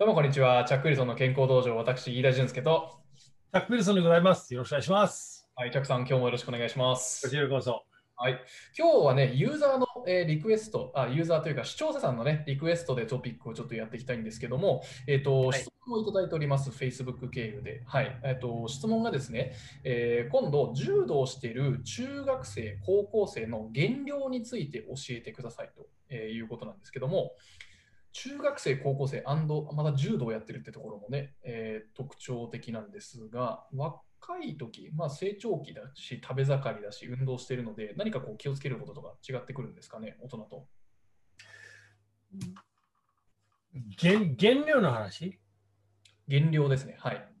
どうもこんにちは。チャック・ウィルソンの健康道場、私、飯田俊介と、チャック・ウィルソンでございます。よろしくお願いします。はい、チャックさん、今日もよろしくお願いします。こちらこそ。はい、今日はね、ユーザーの、えーリクエストあ、ユーザーというか視聴者さんのね、リクエストでトピックをちょっとやっていきたいんですけども、えっ、と、はい質問をいただいております、Facebook 経由で。はい、えっ、と、質問がですね、えー今度、柔道をしている中学生、高校生の減量について教えてくださいと、えーいうことなんですけども、中学生、高校生まだ柔道をやってるってところもね、えー特徴的なんですが、若い時、まあ、成長期だし、食べ盛りだし、運動しているので、何かこう気をつけることとか違ってくるんですかね、大人と。減減量の話？減量ですね。はい。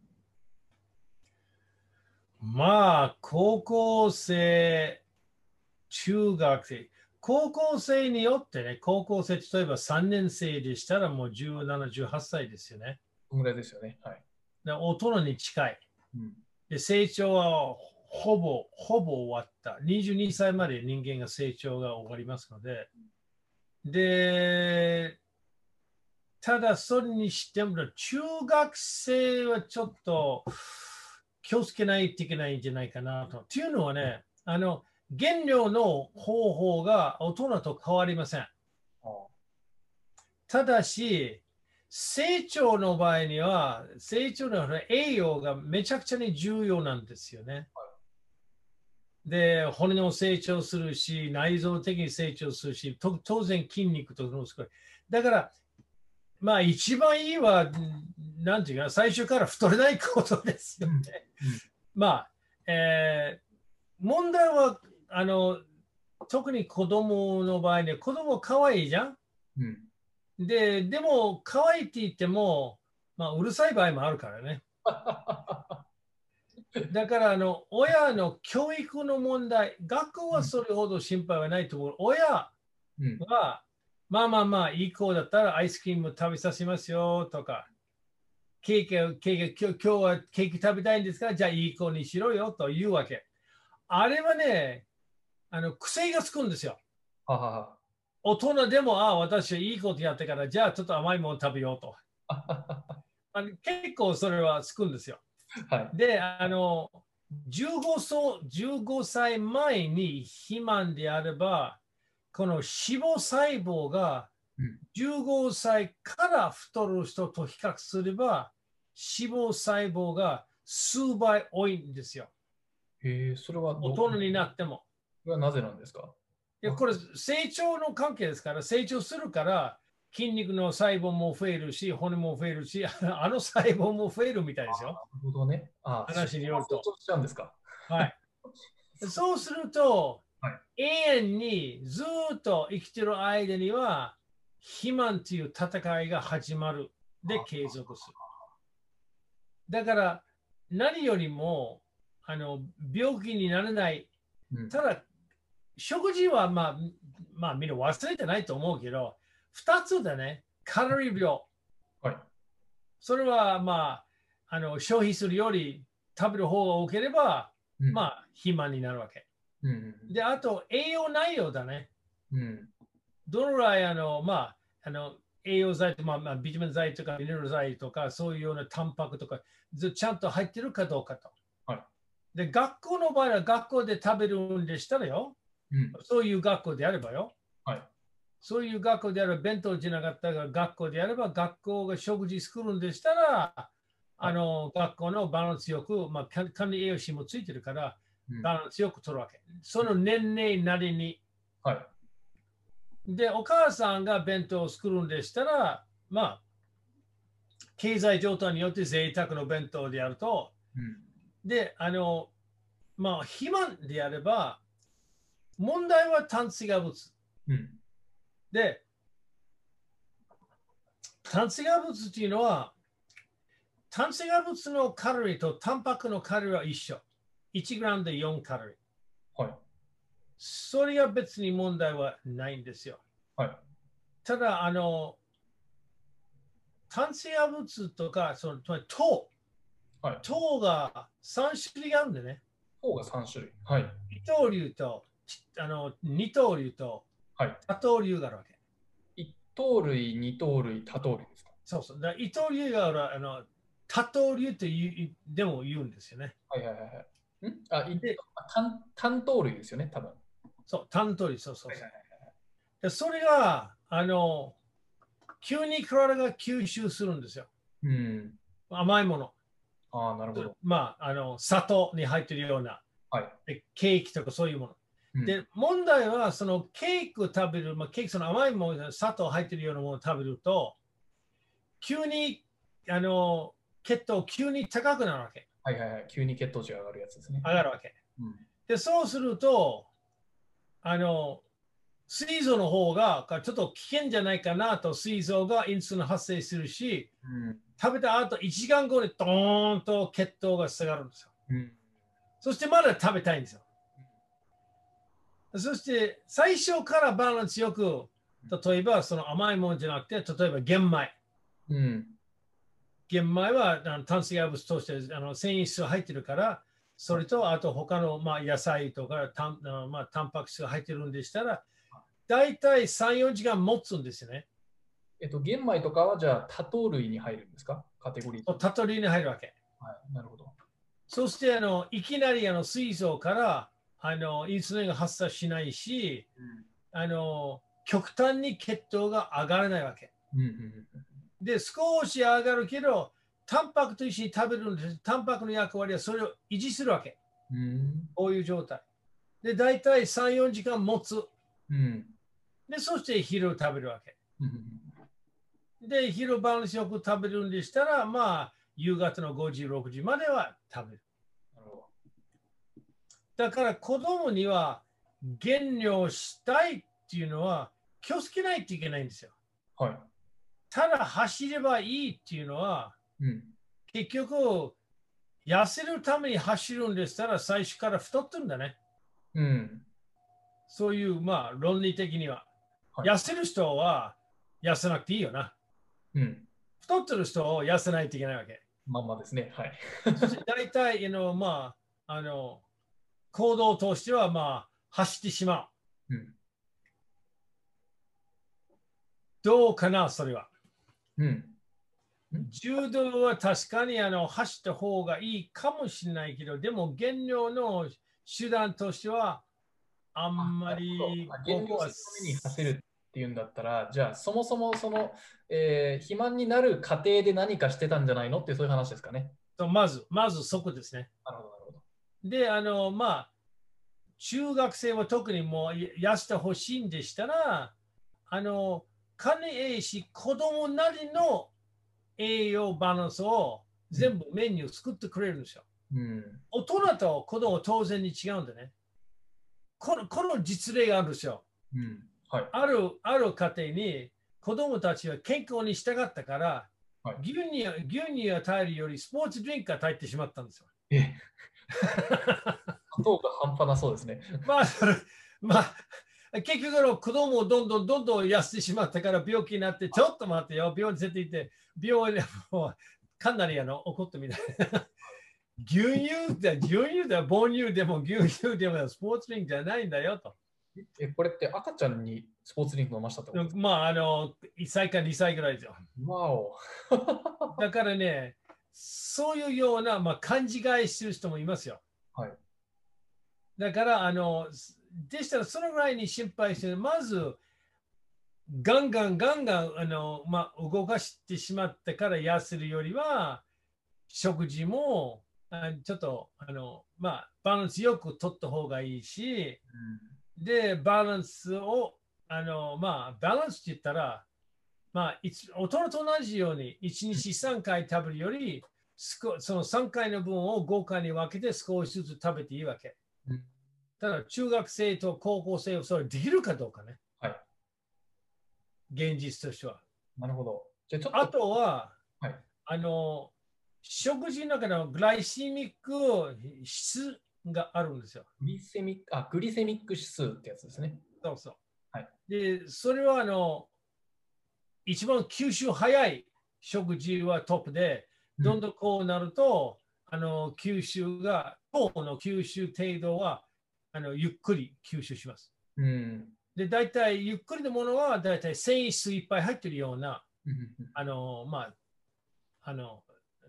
まあ、高校生、中学生、高校生によってね、高校生、例えば3年生でしたらもう17、18歳ですよね。ぐらいですよね。はい。で大人に近い。うん、で成長はほぼ、ほぼ終わった。22歳まで人間が成長が終わりますので。で、ただそれにしても、中学生はちょっと気をつけないといけないんじゃないかなと。というのはね、あの、減量の方法が大人と変わりません。ただし、成長の場合には、成長の栄養がめちゃくちゃに重要なんですよね。で、骨も成長するし、内臓的に成長するし、と当然筋肉とかもすごい。だから、まあ一番いいは、なんていうかな、最初から太れないことですよね。まあ、えー問題は、あの、特に子供の場合に、子供可愛いじゃん？うん。で、でも、可愛いって言っても、まあ、うるさい場合もあるからね。だから、あの、親の教育の問題、学校はそれほど心配はないと思う。親うん。は、まあまあまあ、いい子だったらアイスクリーム食べさせますよとか、ケーキを、ケーキ今日今日はケーキ食べたいんですかじゃあいい子にしろよというわけ。あれはね、あの癖がつくんですよ。大人でも、ああ、私はいいことやってから、じゃあちょっと甘いもの食べようと。はあの結構それはつくんですよ。はい。で、あの、15, そ15歳前に肥満であれば、この脂肪細胞がうん15歳から太る人と比較すれば、脂肪細胞が数倍多いんですよ。へえ、それはど大人になっても。それはなぜなんですか？いやこれ成長の関係ですから、成長するから筋肉の細胞も増えるし、骨も増えるし、あの細胞も増えるみたいですよ。なるほどね。ああ、話によるとそうすか？はい。そうすると、は永遠にずーっと生きてる間には、肥満という戦いが始まる。であ、継続する。だから、何よりも、あの病気にならない。うんただ、食事はまあ、まあ、みんな忘れてないと思うけど、2つだね。カロリー病。はい。それはまあ、あの消費するより食べる方が多ければ、うんまあ、肥満になるわけ。うん。で、あと、栄養内容だね。うん。どのぐらい、あの、まあ、あの、栄養剤とか、まあまあ、ビタミン剤とか、ミネラル剤とか、そういうようなタンパクとか、ずちゃんと入ってるかどうかと。はいで、学校の場合は学校で食べるんでしたらよ、うん。そういう学校であればよ、はい。そういう学校であれば、弁当じゃなかったが、学校であれば、学校が食事作るんでしたら、あの、学校のバランスよく、まあ、管管理栄養士もついてるから、うんバランスよく取るわけ。その年齢なりに。はい。で、お母さんが弁当を作るんでしたら、まあ、経済状態によって贅沢の弁当であると、うん。で、あの、まあ、肥満であれば、問題は炭水化物。うん。で、炭水化物っていうのは、炭水化物のカロリーとタンパクのカロリーは一緒。1グラムで4カロリー。はい。それは別に問題はないんですよ。はい。ただ、あの、炭水化物とか、そのつまり糖、はい。糖が3種類あるんでね。方が3種類。はい。一刀流とちあの二刀流とはい。多刀流があるわけ。一糖類、二糖類、多糖類ですか？そうそう。だ伊藤流があの多刀流というでも言うんですよね。はいはいはいはい。ん？あ、いで、単単刀類ですよね、多分。そう、担当そうそうそう、で。それが、あの、急に体が吸収するんですよ。うん。甘いもの。ああ、なるほど。まあ、あの、砂糖に入ってるような、はい。でケーキとかそういうもの。うん、で、問題は、そのケーキを食べる、まあ、ケーキ、その甘いもの、砂糖入ってるようなものを食べると、急に、あの、血糖急に高くなるわけ。はいはいはい。急に血糖値が上がるやつですね。上がるわけ。うん。で、そうすると、あの、膵臓の方がちょっと危険じゃないかなと、膵臓がインスリン発生するし、うん。食べた後1時間後にドーンと血糖が下がるんですよ。うん。そしてまだ食べたいんですよ。そして最初からバランスよく、例えばその甘いものじゃなくて、例えば玄米。うん。玄米はあの炭水化物としてあの繊維質が入ってるから、それとあと他のまあ野菜とかたんまあタンパク質が入ってるんでしたら、大体3、4時間持つんですよね。えっと、玄米とかはじゃあ多糖類に入るんですか？カテゴリー。タトリーに入るわけ。はい。なるほど。そしてあのいきなりあの水槽からあのインスリンが発生しないし、あの極端に血糖が上がらないわけ。うん。うん。で、少し上がるけど、タンパクと一緒に食べるんです。タンパクの役割はそれを維持するわけ。うん。こういう状態。で、大体3、4時間持つ。うん。で、そして昼を食べるわけ。うん。で、昼バランスよく食べるんでしたら、まあ、夕方の5時、6時までは食べる。だから子供には減量したいっていうのは気をつけないといけないんですよ。ど。はい。ただ走ればいいっていうのはうん。結局痩せるために走るんでしたら最初から太ってるんだね。うん。そういうまあ論理的には。はい痩せる人は痩せなくていいよな。うん。太ってる人を痩せないといけないわけ。まんまですね。はい。大体、あのまあ、あの行動としてはまあ走ってしまう。うん。どうかな、それは。うん。柔道は確かにあの走った方がいいかもしれないけど、でも減量の手段としてはあんまりあ減量するに走るっていうんだったら、じゃあそもそもその、えー肥満になる過程で何かしてたんじゃないのってそういう話ですかね。とまず、まずそこですね。なるほど。で、あの、まあ、中学生は特にもう痩せてほしいんでしたら、あの、金ええし、子供なりの栄養バランスを全部メニュー作ってくれるんですよ。うん。大人と子供は当然に違うんでね。このこの実例があるんですよ。うん。はい。あるある家庭に子供たちは健康に従ったから、はい牛乳牛乳を与えるよりスポーツドリンクを与えてしまったんですよ。え？砂糖が半端なそうですね。まあ、それまあ、結局の子供をどんどんどんどん痩せてしまったから病気になって、ちょっと待ってよ、病院に連れて行って、病院でもうかなりあの怒ったみたいな。牛乳って、牛乳で母乳でも牛乳でもスポーツドリンクじゃないんだよと。え、これって赤ちゃんにスポーツリンク飲ましたってことまあ、あの、1歳か2歳ぐらいですよ。わお。だからね、そういうような、まあ、勘違いしてる人もいますよ。はい。だから、あの、でしたらそのぐらいに心配して、まず、ガンガンガンガン、あの、まあ、動かしてしまってから痩せるよりは、食事も、あちょっと、あの、まあ、バランスよくとった方がいいし、で、バランスを、あの、まあ、バランスって言ったら、まあ、いつ大人と同じように、1日3回食べるより、少その3回の分を5回に分けて少しずつ食べていいわけ。うんただ、中学生と高校生はそれできるかどうかね。はい。現実としては。なるほど。じゃあとは、はいあの、食事の中のグライシミック質があるんですよ。グリセミック、あ、グリセミック指数ってやつですね。そうそう。はいで、それはあの、一番吸収早い食事はトップで、どんどんこうなると、あの、吸収が、糖の吸収程度は、あの、ゆっくり吸収します。うん。で、大体、ゆっくりのものは、大体繊維質いっぱい入ってるような、うあの、まあ、あの、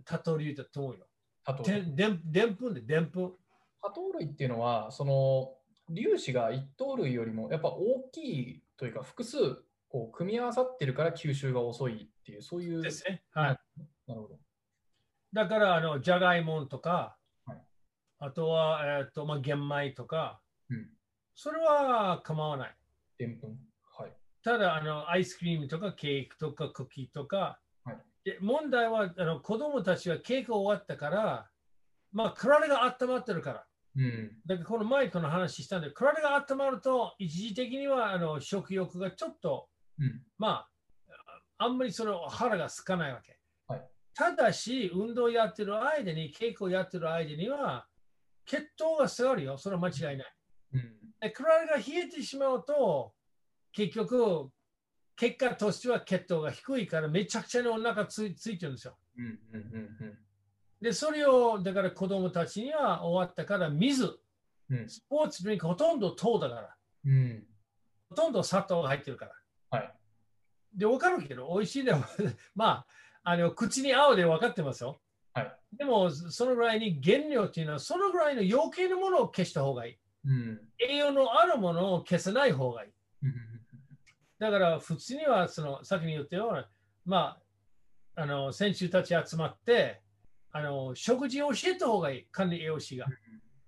多糖類だと思うよ。多糖類。ででんぷんで、でんぷん。多糖類っていうのは、その粒子が一糖類よりもやっぱ大きいというか、複数こう組み合わさってるから吸収が遅いっていう、そういう。ですね。はい。なるほど。だから、あの、じゃがいもとか、はいあとは、えっと、まあ、玄米とか、うん。それは構わない。でんぷん。はい。ただ、あの、アイスクリームとかケーキとかクッキーとか、はいで問題はあの子供たちはケーキ終わったから、まあ、体が温まってるから。うん。だからこのマイクの話したんで、体が温まると、一時的にはあの食欲がちょっと、うん。まあ、あんまりその腹が空かないわけ。はいただし、運動やってる間に、稽古やってる間には、血糖が下がるよ。それは間違いない。うん。で体が冷えてしまうと、結局、結果としては血糖が低いから、めちゃくちゃにお腹ついついてるんですよ。うん。うん。うん。で、それを、だから子供たちには終わったから、水、うん。スポーツドリンクほとんど糖だから、うん。ほとんど砂糖が入ってるから。はい。で、わかるけど、美味しいでも、まあ、あの口に合うで分かってますよ。はい。でも、そのぐらいに原料っていうのは、そのぐらいの余計なものを消した方がいい。うん。栄養のあるものを消さない方がいい。うん。だから、普通には、その、先に言ったような、まあ、あの、選手たち集まって、あの、食事を教えた方がいい。管理栄養士が。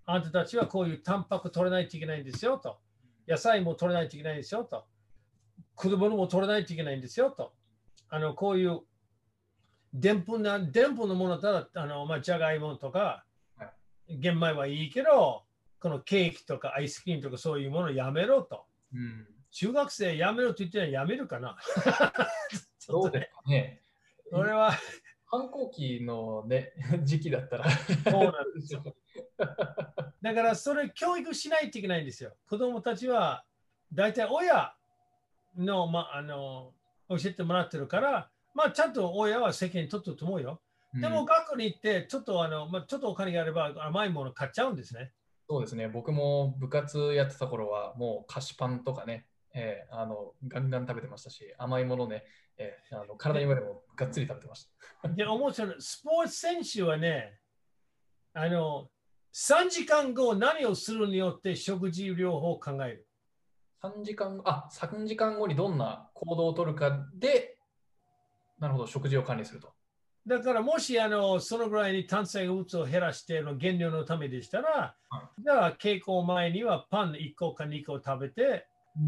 あんたたちはこういうタンパク取らないといけないんですよと。野菜も取らないといけないんですよと。果物も取らないといけないんですよと。あの、こういうでんぷんな、でんぷんのものだったら、あの、まあ、じゃがいもとかは、玄米はいいけど、このケーキとかアイスクリームとかそういうものをやめろと。うん。中学生やめろと言ってるのはやめるかな。どうですかね。俺は、反抗期のね、時期だったら。そうなんですよ。だからそれ教育しないといけないんですよ。子供たちは大体親の,、まあ、あの教えてもらってるから、まあ、ちゃんと親は責任取ってると思うよ。でもうん学校に行ってちょっとあの、まあ、ちょっとお金があれば甘いもの買っちゃうんですね。そうですね。僕も部活やってた頃は、もう菓子パンとかね、えーあのガンガン食べてましたし、甘いものね、えーあの体にまでもがっつり食べてました。で、思うそのスポーツ選手はね、あの、3時間後何をするによって食事療法を考える。3時間後、あ、3時間後にどんな行動を取るかで、なるほど、食事を管理すると。だからもしあのそのぐらいに炭水化物を減らしての減量のためでしたら、はじゃあ稽古前にはパン1個か2個食べて、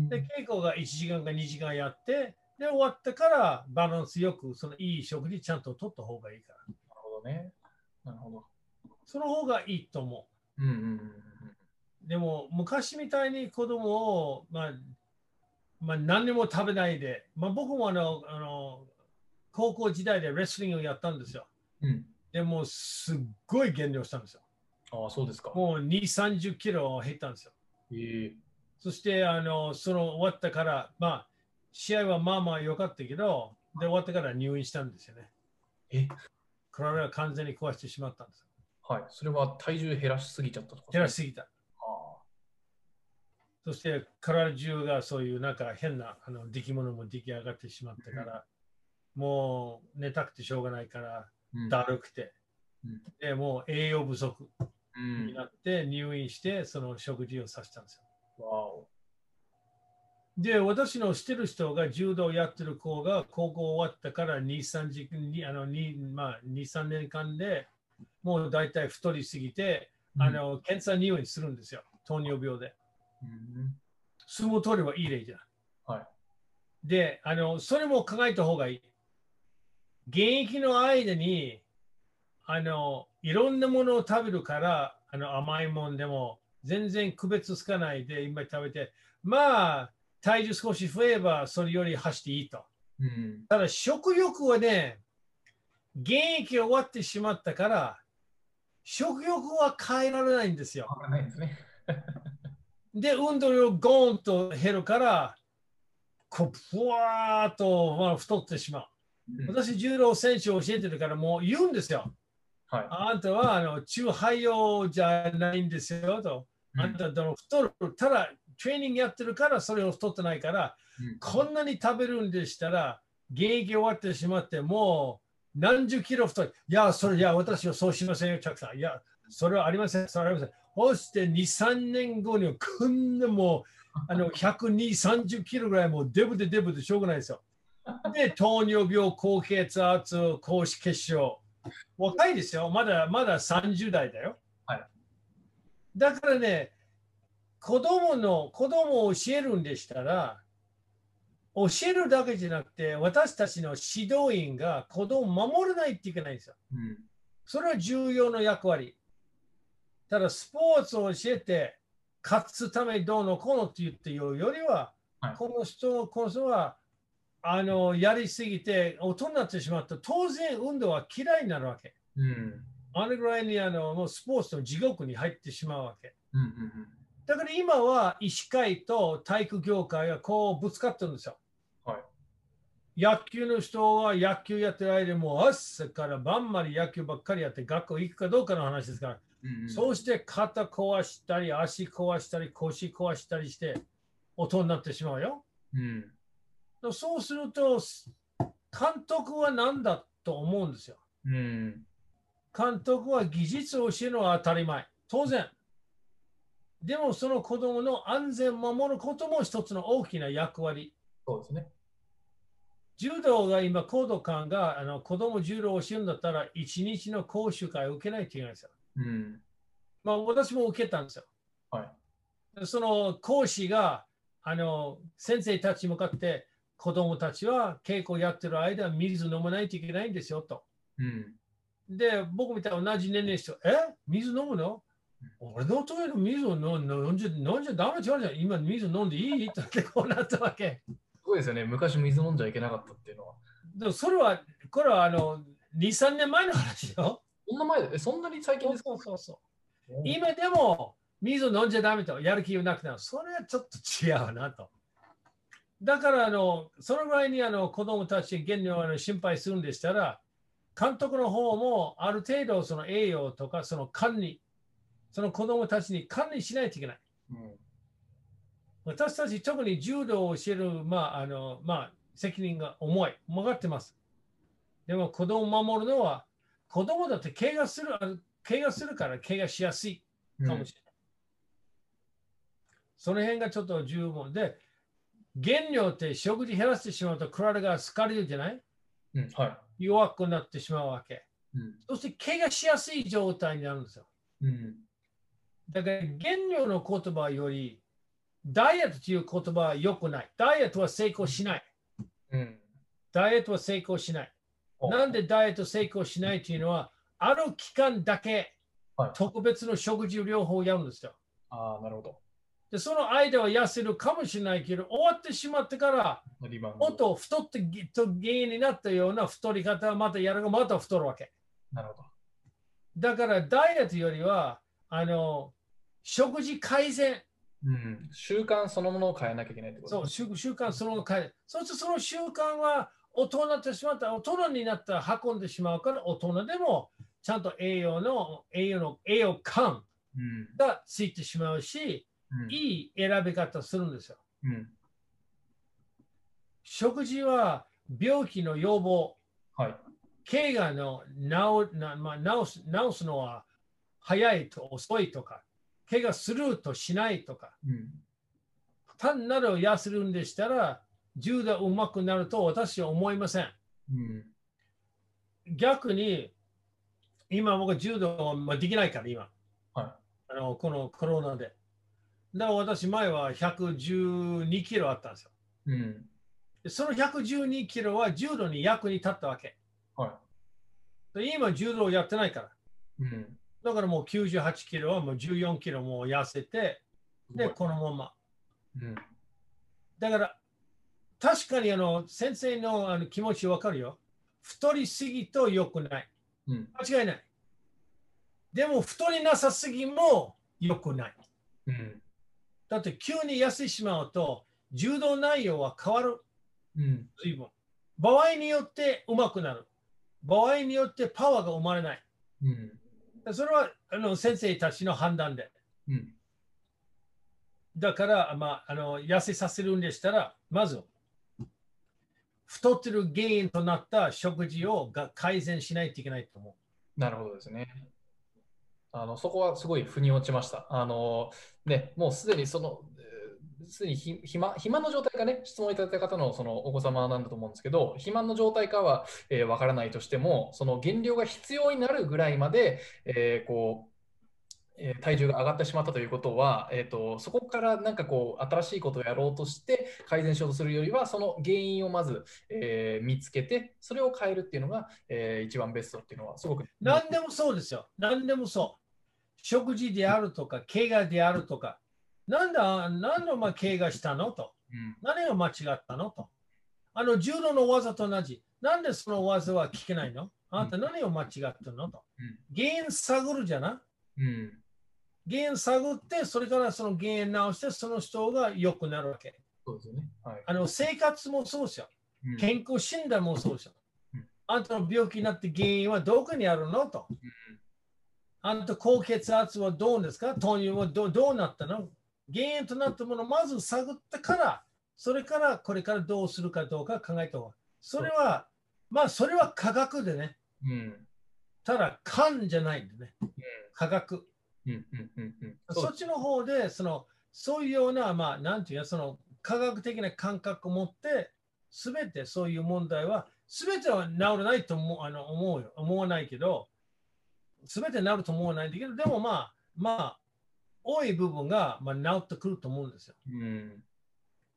で稽古が1時間か2時間やって、で終わってからバランスよくそのいい食事ちゃんと取った方がいいから。なるほどね。なるほど。その方がいいと思うんうんうんう。でも昔みたいに子供を、まあまあ、何にも食べないで、まあ、僕もあのあの高校時代でレスリングをやったんですよ。うん。うん。でもすっごい減量したんですよ。ああ、そうですか。もう2、30キロ減ったんですよ。ええそして、あの、その終わったから、まあ、試合はまあまあ良かったけど、で、終わってから入院したんですよね。え？体が完全に壊してしまったんですよ。はい。それは体重減らしすぎちゃったとか？減らしすぎた。あそして、体中がそういうなんか変なあの出来物も出来上がってしまったから、もう寝たくてしょうがないから、だるくてうん、でもう栄養不足うんになって入院して、その食事をさせたんですよ。わお。で、私の知ってる人が柔道やってる子が高校終わったから2、3時にあの2、まあ、2、3年間でもう大体太りすぎて、あの検査入院するんですよ。糖尿病で。うん、相撲取ればいい例じゃん。はい。で、あの、それも考えた方がいい。現役の間に、あの、いろんなものを食べるから、あの、甘いもんでも全然区別つかないで今食べて、まあ、体重少し増えばそれより走っていいと。うん。ただ食欲はね、現役が終わってしまったから、食欲は変えられないんですよ。わからないですね。で、運動量ゴーンと減るから、こう、ふわーっと、まあ、太ってしまう。うん私、柔道選手を教えてるから、もう言うんですよ。はい。あんたはあの中肺用じゃないんですよと。あんたどの太る、ただトレーニングやってるからそれを太ってないから、うんこんなに食べるんでしたら、現役終わってしまって、もう何十キロ太い。いや、それ、いや、私はそうしませんよ、チャックさん。いや、それはありません、それはありません。そして2、3年後にはこんなもう、あの、120、30キロぐらいもうデブでデブでしょうがないですよ。で、糖尿病、高血圧、高脂血症。若いですよ。まだまだ30代だよ。はいだからね、子供の子供を教えるんでしたら、教えるだけじゃなくて、私たちの指導員が子供を守らないといけないんですよ。うん。それは重要な役割。ただ、スポーツを教えて、勝つためにどうのこうのって言っていうよりは、はいこの人、この人は、あの、やりすぎて大人になってしまった当然運動は嫌いになるわけ。うん。あれぐらいにあのもうスポーツの地獄に入ってしまうわけ。うん。うん。だから今は医師会と体育業界がこうぶつかってるんですよ。はい野球の人は野球やってる間もう朝から晩まで野球ばっかりやって学校行くかどうかの話ですから、うん。そうして肩壊したり足壊したり腰壊したりして音になってしまうよ。うん。そうすると監督は何だと思うんですよ。うん。監督は技術を教えるのは当たり前。当然。でもその子供の安全を守ることも一つの大きな役割。そうですね。柔道が今、高度感があの子供柔道を教えるんだったら、一日の講習会を受けないといけないんですよ。うん。まあ私も受けたんですよ。はい。その講師があの先生たちに向かって子供たちは稽古やってる間水飲まないといけないんですよと。うん。で、僕みたいな同じ年齢の人、え？水飲むの？俺のトイレの水を飲んじゃ飲んじゃダメじゃん。今水飲んでいい？ってこうなったわけ。すごいですよね。昔水飲んじゃいけなかったっていうのは。でもそれは、これはあの2、3年前の話よ。そんな前そんなに最近そうですか？そうそうそう。い今でも水を飲んじゃダメとやる気がなくなる。それはちょっと違うなと。だからあの、そのぐらいにあの子供たち現にあの心配するんでしたら、監督の方もある程度その栄養とかその管理、その子供たちに管理しないといけない。うん。私たち特に柔道を教える、まああのまあ、責任が重い。曲がってます。でも子供を守るのは、子供だって怪我する、怪我するから怪我しやすい。うんかもしれない。その辺がちょっと十分で、原料って食事減らしてしまうと体が疲れるじゃない？うん。は弱くなってしまうわけ。い。うん。そして怪我しやすい状態になるんですよ。うん。だから原料の言葉より、ダイエットという言葉は良くない。ダイエットは成功しない。うん。ダイエットは成功しない。おなんでダイエット成功しないというのは、ある期間だけはい特別の食事療法をやるんですよ。ああ、なるほど。でその間は痩せるかもしれないけど、終わってしまってから、もっと太って原因になったような太り方はまたやるがまた太るわけ。なるほど。だからダイエットよりは、あの、食事改善、うん。習慣そのものを変えなきゃいけないってことそう、習習慣そのまま変える。そしてその習慣は大人になってしまった、大人になったら運んでしまうから、大人でもちゃんと栄養の、栄養の、栄養感うん。がついてしまうし、うん。いい選び方するんですよ。うん。食事は病気の予防、はい。怪我の治な、まあ、治す治すのは早いと遅いとか、怪我するとしないとか、うん。単なる痩せるんでしたら、柔道うまくなると私は思いません。うん。逆に、今僕は柔道はまあできないから、今。はあのこのコロナで。だから私前は112キロあったんですよ。い。うん。でその112キロは柔道に役に立ったわけ。はで今柔道やってないから。い。うん。だからもう98キロはもう14キロもう痩せて、で、このまま。うん。だから、確かにあの先生のあの気持ちわかるよ。太りすぎと良くない。うん。間違いない。でも太りなさすぎも良くない。うん。だって急に痩せてしまうと、柔道内容は変わる。うん。随分。場合によって上手くなる。場合によってパワーが生まれない。うん。それはあの先生たちの判断で。うん。だから、まあ、あの痩せさせるんでしたら、まず、太ってる原因となった食事をが改善しないといけないと思う。なるほどですね。あのそこはすごい腑に落ちました。あのね、もうすでにその、すでに暇暇の状態かね、質問いただいた方のそのお子様なんだと思うんですけど、肥満の状態かはわ、えー、からないとしても、その減量が必要になるぐらいまで、えー、こうえ体重が上がってしまったということは、えーと、そこからなんかこう新しいことをやろうとして改善しようとするよりはその原因をまず、えー、見つけてそれを変えるっていうのが、えー、一番ベストっていうのはすごく何でもそうですよ。何でもそう。食事であるとか怪我であるとか。なんだ何のま怪我したのと、うん、何が間違ったのと。あの柔道の技と同じ。なんでその技は聞けないの？あなた何を間違ったのと、うん、原因探るじゃな、うん原因探って、それからその原因直して、その人が良くなるわけ。そうですよね。はい、あの生活もそうですよ。健康診断もそうですよ。うん、あんたの病気になって原因はどこにあるの？と。うん、あんた高血圧はどうですか？糖尿はどどうなったの？原因となったものをまず探ってから、それからこれからどうするかどうか考えた方が。それは、まあ、それは科学でね。うん、ただ、勘じゃないんでね。科学。そっちの方でそのそういうような、まあ、なんていうか、その科学的な感覚を持って、すべてそういう問題は、すべては治らないと思うあの思うよ思わないけど、すべて治ると思わないんだけど、でもまあ、まあ、多い部分が、まあ、治ってくると思うんですよ。うん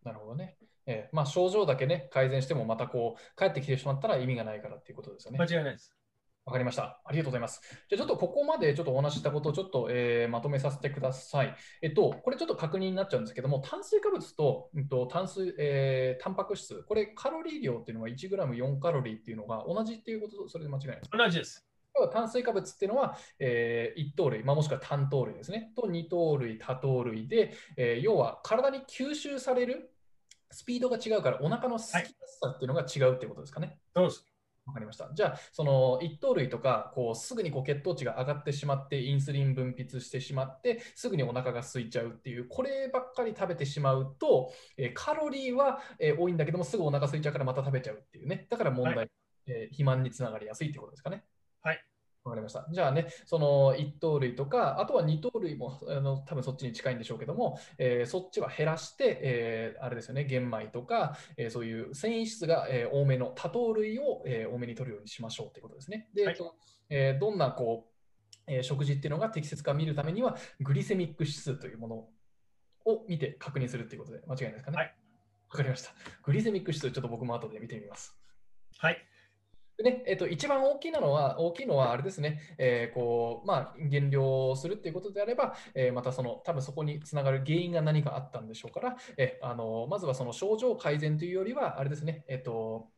なるほどね。えーまあ、症状だけね、改善してもまたこう、帰ってきてしまったら意味がないからっていうことですよね。間違いないです。わかりました。ありがとうございます。じゃあちょっとここまでちょっとお話ししたことをちょっと、えー、まとめさせてください。えっと、これちょっと確認になっちゃうんですけども、炭水化物と、うん、と炭水、えー、タンパク質、これカロリー量っていうのは 1g4 カロリーっていうのが同じっていうこと、それで間違いないですか？同じです。炭水化物っていうのは、えー、1糖類、まあ、もしくは単糖類ですね、と2糖類、多糖類で、えー、要は体に吸収されるスピードが違うから、お腹のすきやすさっていうのが違うっていうことですかね？はい、そうです。わかりました。じゃあ、その一糖類とか、こうすぐにこう血糖値が上がってしまって、インスリン分泌してしまって、すぐにお腹が空いちゃうっていう、こればっかり食べてしまうと、えカロリーは、え多いんだけども、すぐお腹空いちゃうからまた食べちゃうっていうね。だから問題、はい、えー、肥満につながりやすいってことですかね。はい。わかりました。じゃあね、その1糖類とか、あとは2糖類もあの多分そっちに近いんでしょうけども、えー、そっちは減らして、えー、あれですよね、玄米とか、えー、そういう繊維質が、え多めの多糖類を、え多めに取るようにしましょうということですね。で、はい、えどんなこう、え食事っていうのが適切か見るためには、グリセミック指数というものを見て確認するということで、間違いないですかね？はい。わかりました。グリセミック指数、ちょっと僕も後で見てみます。はい。でねえっと、一番大きなのは、大きいのはあれですね、えー、こうまあ、減量するっていうことであれば、えー、またその、多分そこにつながる原因が何かあったんでしょうから、えー、あのまずはその症状改善というよりは、あれですね、えっと、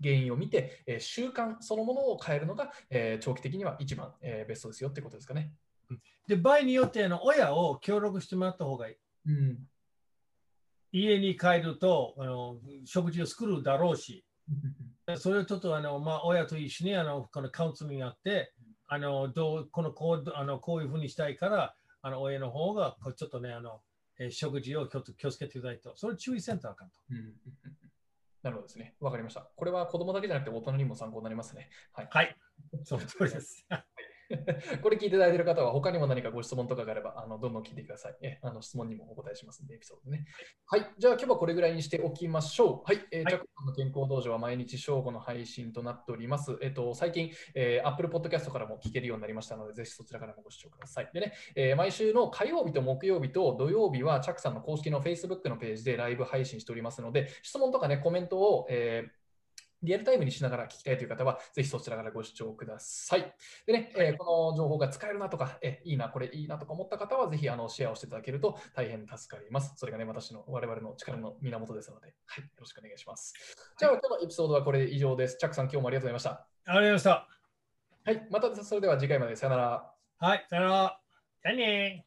原因を見て、えー、習慣そのものを変えるのが、えー、長期的には一番、えー、ベストですよってことですかね。で、場合によっての親を協力してもらった方がいい。うん、家に帰るとあの食事を作るだろうし。それをちょっとあの、まあ、親と一緒にあのこのカウンセリングやって、あのどうこのこうあのこういうふうにしたいから、あの親の方がちょっとね、あのえ食事を気をつけていただいて、それ注意センターかと。うんなるほどですね。わかりました。これは子供だけじゃなくて大人にも参考になりますね。はい。はい、その通りです。これ聞いていただいている方は、他にも何かご質問とかがあれば、あのどんどん聞いてください。えあの質問にもお答えしますので、エピソードね。はい。じゃあ、今日はこれぐらいにしておきましょう。はい。えー、はい、ジャコさんの健康道場は毎日正午の配信となっております。えっ、ー、と、最近、えー、Apple Podcast からも聞けるようになりましたので、ぜひそちらからもご視聴ください。でね、えー、毎週の火曜日と木曜日と土曜日は、チャックさんの公式の Facebook のページでライブ配信しておりますので、質問とかね、コメントを、えーリアルタイムにしながら聞きたいという方は、ぜひそちらからご視聴ください。でね、えー、この情報が使えるなとか、えー、いいな、これいいなとか思った方は、ぜひあのシェアをしていただけると大変助かります。それがね、私の我々の力の源ですので、はい、よろしくお願いします。じゃあ、今日のエピソードはこれで以上です。チャックさん、今日もありがとうございました。ありがとうございました。はい、またそれでは次回までさよなら。はい、さよなら。じゃあね